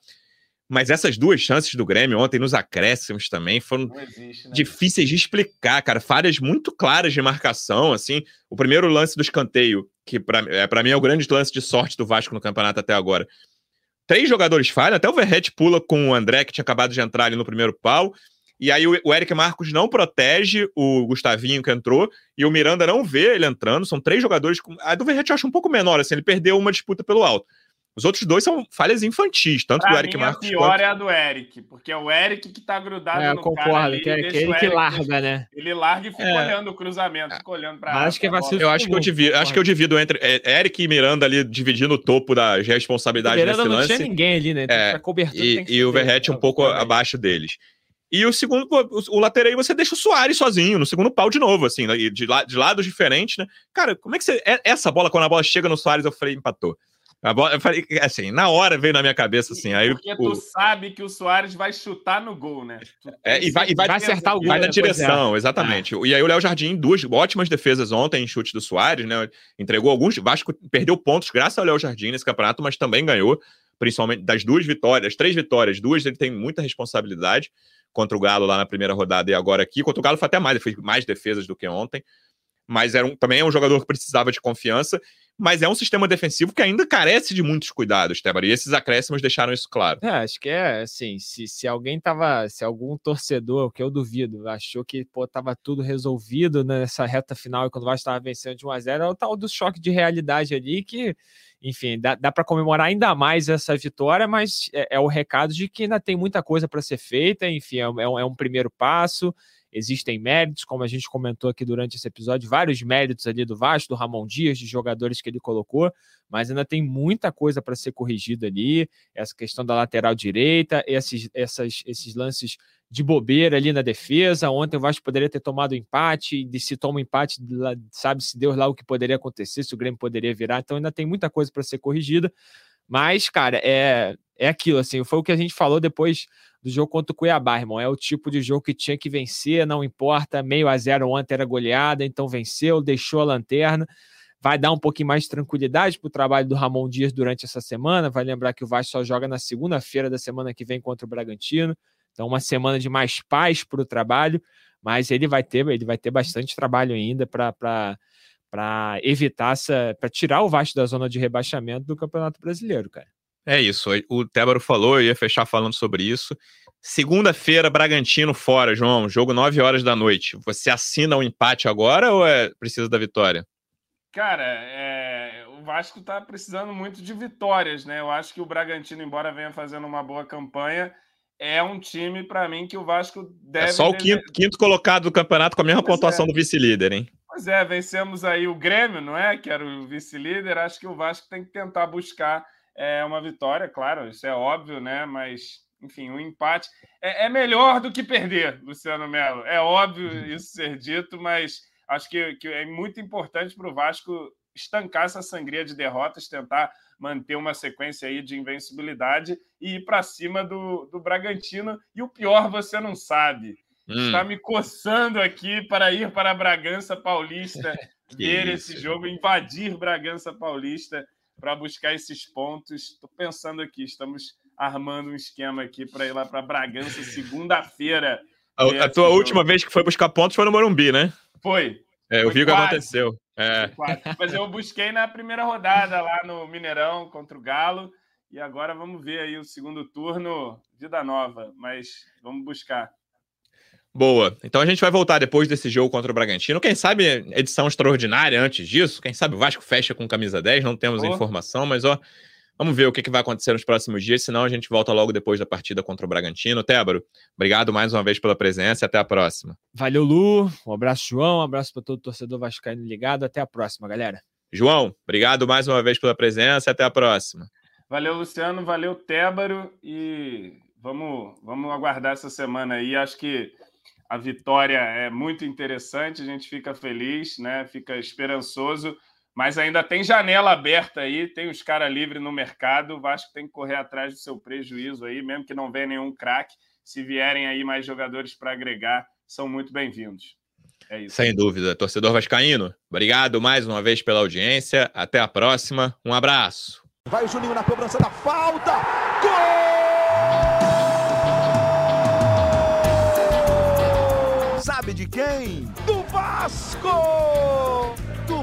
Mas essas duas chances do Grêmio ontem nos acréscimos também foram existe, né? difíceis de explicar, cara. Falhas muito claras de marcação, assim. O primeiro lance do escanteio, que para é, mim é o grande lance de sorte do Vasco no campeonato até agora. Três jogadores falham, até o Verrete pula com o André, que tinha acabado de entrar ali no primeiro pau. E aí o, o Eric Marcos não protege o Gustavinho que entrou, e o Miranda não vê ele entrando. São três jogadores. Com... A do Verrete eu acho um pouco menor, assim, ele perdeu uma disputa pelo alto. Os outros dois são falhas infantis, tanto pra do Eric mim, Marcos. A pior quanto... é a do Eric, porque é o Eric que tá grudado é, no concordo, cara ali, que é aquele que larga, né? Ele larga e fica é. olhando o cruzamento, fica olhando pra acho que é vacilo. Eu acho que eu divido, acho que eu divido entre é, Eric e Miranda ali dividindo o topo da responsabilidade nesse lance. não tinha ninguém ali, né? É, cobertura e, e o Verrete um pouco abaixo deles. E o segundo, o, o lateral aí você deixa o Soares sozinho, no segundo pau de novo, assim, de, de, de lados diferentes, né? Cara, como é que você. É, essa bola, quando a bola chega no Soares, eu falei, empatou. Eu falei, assim, na hora veio na minha cabeça assim. Aí, Porque tu o... sabe que o Soares vai chutar no gol, né? É, e vai, e vai, vai acertar o gol. Vai na direção, é. exatamente. É. E aí o Léo Jardim, duas ótimas defesas ontem em chute do Soares, né? Entregou alguns. Vasco perdeu pontos graças ao Léo Jardim nesse campeonato, mas também ganhou, principalmente das duas vitórias, três vitórias, duas ele tem muita responsabilidade contra o Galo lá na primeira rodada e agora aqui. Contra o Galo foi até mais, ele fez mais defesas do que ontem mas era um, também é um jogador que precisava de confiança, mas é um sistema defensivo que ainda carece de muitos cuidados, Tébaro, e esses acréscimos deixaram isso claro. É, acho que é assim, se, se alguém tava, se algum torcedor, que eu duvido, achou que pô, tava tudo resolvido nessa reta final e quando o Vasco estava vencendo de 1 a 0 é o tal do choque de realidade ali que enfim, dá, dá para comemorar ainda mais essa vitória, mas é, é, o recado de que ainda tem muita coisa para ser feita, enfim, é, é, um, é um primeiro passo existem méritos, como a gente comentou aqui durante esse episódio, vários méritos ali do Vasco, do Ramon Dias, de jogadores que ele colocou, mas ainda tem muita coisa para ser corrigida ali. Essa questão da lateral direita, esses, essas, esses lances de bobeira ali na defesa. Ontem o Vasco poderia ter tomado empate, e se toma empate, sabe-se Deus lá o que poderia acontecer, se o Grêmio poderia virar. Então ainda tem muita coisa para ser corrigida. Mas, cara, é, é aquilo, assim, foi o que a gente falou depois do jogo contra o Cuiabá, irmão. É o tipo de jogo que tinha que vencer, não importa. Meio a zero ontem era goleada, então venceu, deixou a lanterna. Vai dar um pouquinho mais de tranquilidade para o trabalho do Ramon Dias durante essa semana. Vai lembrar que o Vasco só joga na segunda-feira da semana que vem contra o Bragantino. Então, uma semana de mais paz para o trabalho, mas ele vai ter, ele vai ter bastante trabalho ainda para para evitar essa, para tirar o Vasco da zona de rebaixamento do Campeonato Brasileiro, cara. É isso. O Tébaro falou, eu ia fechar falando sobre isso. Segunda-feira, Bragantino fora, João. Jogo 9 horas da noite. Você assina o um empate agora ou é precisa da vitória? Cara, é... o Vasco tá precisando muito de vitórias, né? Eu acho que o Bragantino, embora venha fazendo uma boa campanha, é um time, para mim, que o Vasco deve. É só o quinto, quinto colocado do campeonato com a mesma pois pontuação é. do vice-líder, hein? Pois é, vencemos aí o Grêmio, não é? Que era o vice-líder. Acho que o Vasco tem que tentar buscar é uma vitória, claro, isso é óbvio, né? Mas, enfim, um empate é, é melhor do que perder, Luciano Melo. É óbvio uhum. isso ser dito, mas acho que, que é muito importante para o Vasco estancar essa sangria de derrotas, tentar manter uma sequência aí de invencibilidade e ir para cima do, do Bragantino. E o pior você não sabe. hum. está me coçando aqui para ir para Bragança Paulista, ver isso. esse jogo, invadir Bragança Paulista para buscar esses pontos. Estou pensando aqui, estamos armando um esquema aqui para ir lá para Bragança segunda-feira. A, a tua jogo. última vez que foi buscar pontos foi no Morumbi, né? Foi. É, eu vi o que aconteceu. É. Mas eu busquei na primeira rodada lá no Mineirão contra o Galo. E agora vamos ver aí o segundo turno, vida nova. Mas vamos buscar. Boa. Então a gente vai voltar depois desse jogo contra o Bragantino. Quem sabe edição extraordinária antes disso. Quem sabe o Vasco fecha com camisa 10. Não temos oh. informação, mas ó, Vamos ver o que, que vai acontecer nos próximos dias, senão a gente volta logo depois da partida contra o Bragantino. Tébaro, obrigado mais uma vez pela presença e até a próxima. Valeu, Lu. Um abraço, João. Um abraço para todo torcedor vascaíno ligado. Até a próxima, galera. João, obrigado mais uma vez pela presença e até a próxima. Valeu, Luciano. Valeu, Tébaro. E vamos, vamos aguardar essa semana aí. Acho que a vitória é muito interessante, a gente fica feliz, né? Fica esperançoso mas ainda tem janela aberta aí, tem os caras livres no mercado. O Vasco tem que correr atrás do seu prejuízo aí, mesmo que não venha nenhum craque. Se vierem aí mais jogadores para agregar, são muito bem-vindos. É isso. Sem dúvida. Torcedor Vascaíno, obrigado mais uma vez pela audiência. Até a próxima. Um abraço. Vai o Juninho na cobrança da falta. Gol! Sabe de quem? Do Vasco!